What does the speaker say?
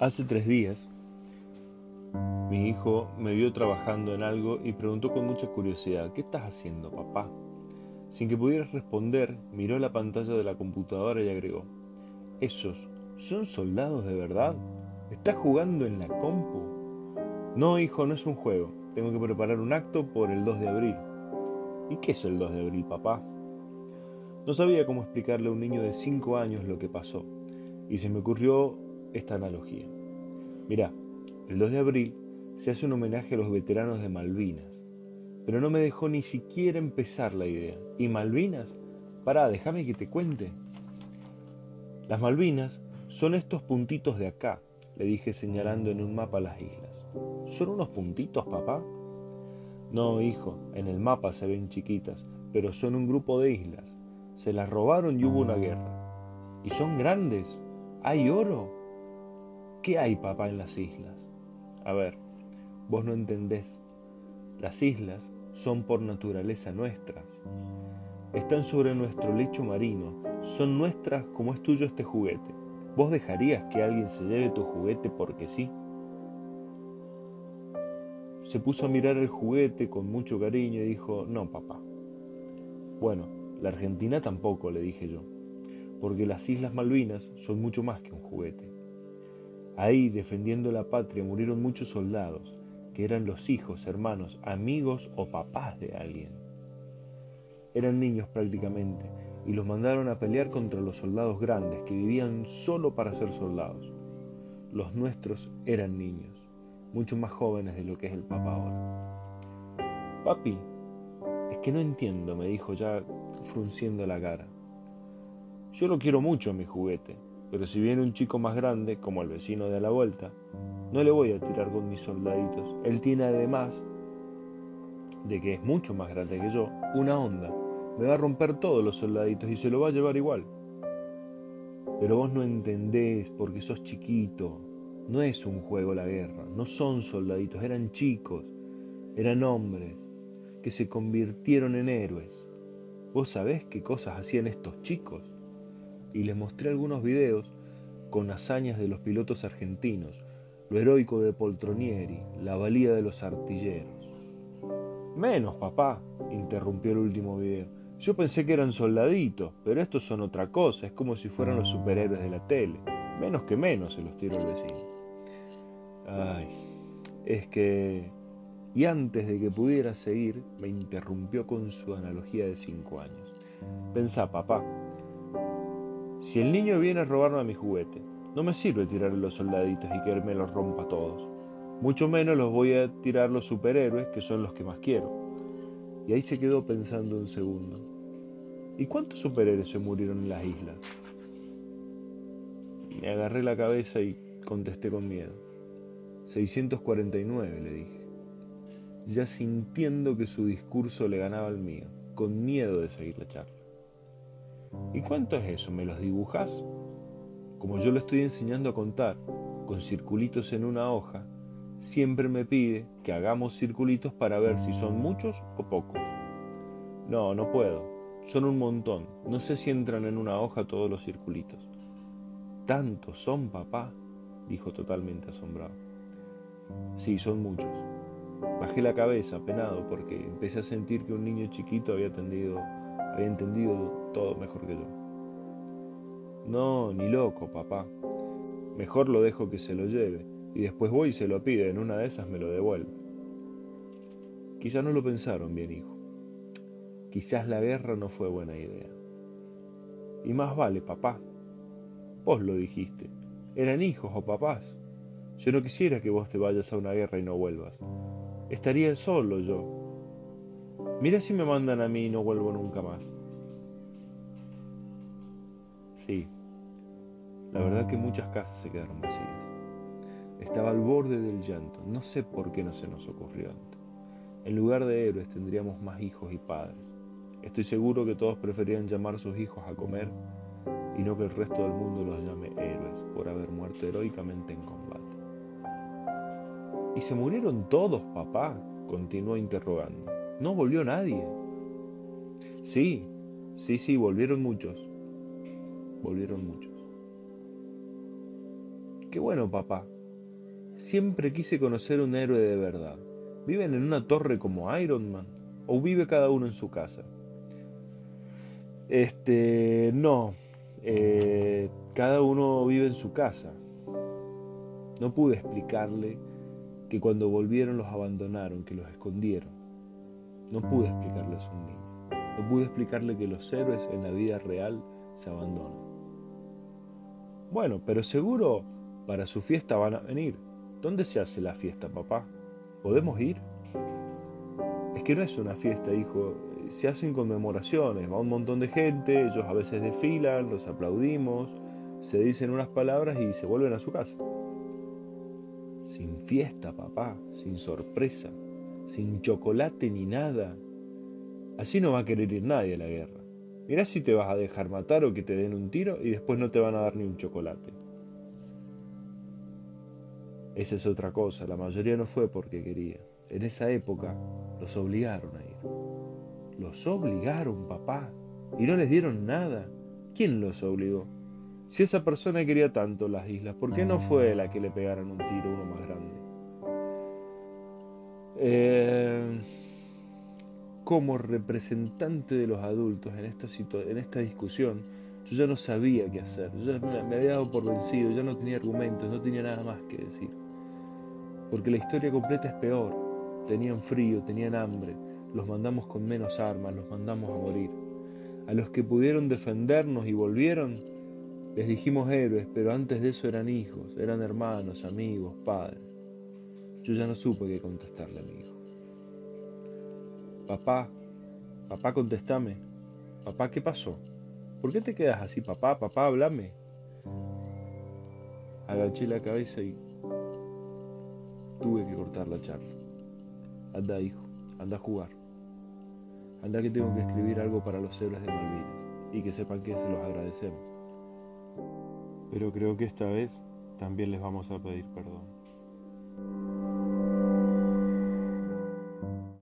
Hace tres días, mi hijo me vio trabajando en algo y preguntó con mucha curiosidad, ¿qué estás haciendo, papá? Sin que pudiera responder, miró la pantalla de la computadora y agregó, ¿esos son soldados de verdad? ¿Estás jugando en la compu? No, hijo, no es un juego. Tengo que preparar un acto por el 2 de abril. ¿Y qué es el 2 de abril, papá? No sabía cómo explicarle a un niño de 5 años lo que pasó, y se me ocurrió esta analogía. Mirá, el 2 de abril se hace un homenaje a los veteranos de Malvinas, pero no me dejó ni siquiera empezar la idea. ¿Y Malvinas? Pará, déjame que te cuente. Las Malvinas son estos puntitos de acá, le dije señalando en un mapa las islas. ¿Son unos puntitos, papá? No, hijo, en el mapa se ven chiquitas, pero son un grupo de islas. Se las robaron y hubo una guerra. ¿Y son grandes? ¿Hay oro? ¿Qué hay, papá, en las islas? A ver, vos no entendés. Las islas son por naturaleza nuestras. Están sobre nuestro lecho marino, son nuestras como es tuyo este juguete. ¿Vos dejarías que alguien se lleve tu juguete porque sí? Se puso a mirar el juguete con mucho cariño y dijo, no, papá. Bueno, la Argentina tampoco, le dije yo, porque las Islas Malvinas son mucho más que un juguete. Ahí, defendiendo la patria, murieron muchos soldados, que eran los hijos, hermanos, amigos o papás de alguien. Eran niños prácticamente, y los mandaron a pelear contra los soldados grandes que vivían solo para ser soldados. Los nuestros eran niños, mucho más jóvenes de lo que es el papá ahora. Papi, es que no entiendo, me dijo ya frunciendo la cara. Yo lo quiero mucho, mi juguete, pero si viene un chico más grande, como el vecino de la vuelta, no le voy a tirar con mis soldaditos. Él tiene además de que es mucho más grande que yo, una onda. Me va a romper todos los soldaditos y se lo va a llevar igual. Pero vos no entendés porque sos chiquito. No es un juego la guerra, no son soldaditos, eran chicos, eran hombres que se convirtieron en héroes. ¿Vos sabés qué cosas hacían estos chicos? Y les mostré algunos videos con hazañas de los pilotos argentinos, lo heroico de Poltronieri, la valía de los artilleros. Menos, papá, interrumpió el último video. Yo pensé que eran soldaditos, pero estos son otra cosa, es como si fueran los superhéroes de la tele. Menos que menos, se los tiró el vecino. Ay, es que... Y antes de que pudiera seguir, me interrumpió con su analogía de cinco años. Pensá, papá, si el niño viene a robarme a mi juguete, no me sirve tirarle los soldaditos y que él me los rompa todos. Mucho menos los voy a tirar los superhéroes, que son los que más quiero. Y ahí se quedó pensando un segundo. ¿Y cuántos superhéroes se murieron en las islas? Me agarré la cabeza y contesté con miedo. 649, le dije, ya sintiendo que su discurso le ganaba al mío, con miedo de seguir la charla. ¿Y cuánto es eso? ¿Me los dibujas? Como yo lo estoy enseñando a contar, con circulitos en una hoja, siempre me pide que hagamos circulitos para ver si son muchos o pocos. No, no puedo. Son un montón. No sé si entran en una hoja todos los circulitos. ¿Tantos son, papá? dijo totalmente asombrado. Sí, son muchos. Bajé la cabeza, apenado, porque empecé a sentir que un niño chiquito había tendido había entendido todo mejor que yo. No, ni loco, papá. Mejor lo dejo que se lo lleve y después voy y se lo pide, en una de esas me lo devuelve. Quizás no lo pensaron bien, hijo. Quizás la guerra no fue buena idea. Y más vale, papá. Vos lo dijiste. Eran hijos o papás. Yo no quisiera que vos te vayas a una guerra y no vuelvas. Estaría solo yo, Mira si me mandan a mí y no vuelvo nunca más. Sí, la verdad que muchas casas se quedaron vacías. Estaba al borde del llanto. No sé por qué no se nos ocurrió antes. En lugar de héroes tendríamos más hijos y padres. Estoy seguro que todos preferían llamar a sus hijos a comer y no que el resto del mundo los llame héroes por haber muerto heroicamente en combate. ¿Y se murieron todos, papá? continuó interrogando. No volvió nadie. Sí, Sí, sí, volvieron muchos. Volvieron muchos. Qué bueno, papá. Siempre quise conocer un héroe de verdad. ¿Viven en una torre como Iron Man? ¿O vive cada uno en su casa? Este, no. Eh, cada uno vive en su casa. No pude explicarle que cuando volvieron los abandonaron, que los escondieron. No pude explicarle a un niño. No pude explicarle que los héroes en la vida real se abandonan. Bueno, pero seguro para su fiesta van a venir. ¿Dónde se hace la fiesta, papá? ¿Podemos ir? Es que no es una fiesta, hijo. Se hacen conmemoraciones, va un montón de gente, ellos a veces desfilan, los aplaudimos, se dicen unas palabras y se vuelven a su casa. Sin fiesta, papá, sin sorpresa, sin chocolate ni nada. Así no va a querer ir nadie a la guerra. Mirá si te vas a dejar matar o que te den un tiro y después no te van a dar ni un chocolate. Esa es otra cosa, la mayoría no fue porque quería. En esa época los obligaron a ir. Los obligaron, papá. Y no les dieron nada. ¿Quién los obligó? Si esa persona quería tanto las islas, ¿por qué no fue la que le pegaran un tiro uno más grande? Eh, como representante de los adultos en esta, discusión, yo ya no sabía qué hacer, yo me, me había dado por vencido, ya no tenía argumentos, no tenía nada más que decir. Porque la historia completa es peor. Tenían frío, tenían hambre, los mandamos con menos armas, los mandamos a morir. A los que pudieron defendernos y volvieron, les dijimos héroes, pero antes de eso eran hijos, eran hermanos, amigos, padres. Yo ya no supe qué contestarle a mi hijo. Papá, papá, contestame. Papá, ¿qué pasó? ¿Por qué te quedas así, papá? Papá, háblame. Agaché la cabeza y tuve que cortar la charla. Anda, hijo, anda a jugar. Anda que tengo que escribir algo para los héroes de Malvinas y que sepan que se los agradecemos. Pero creo que esta vez también les vamos a pedir perdón.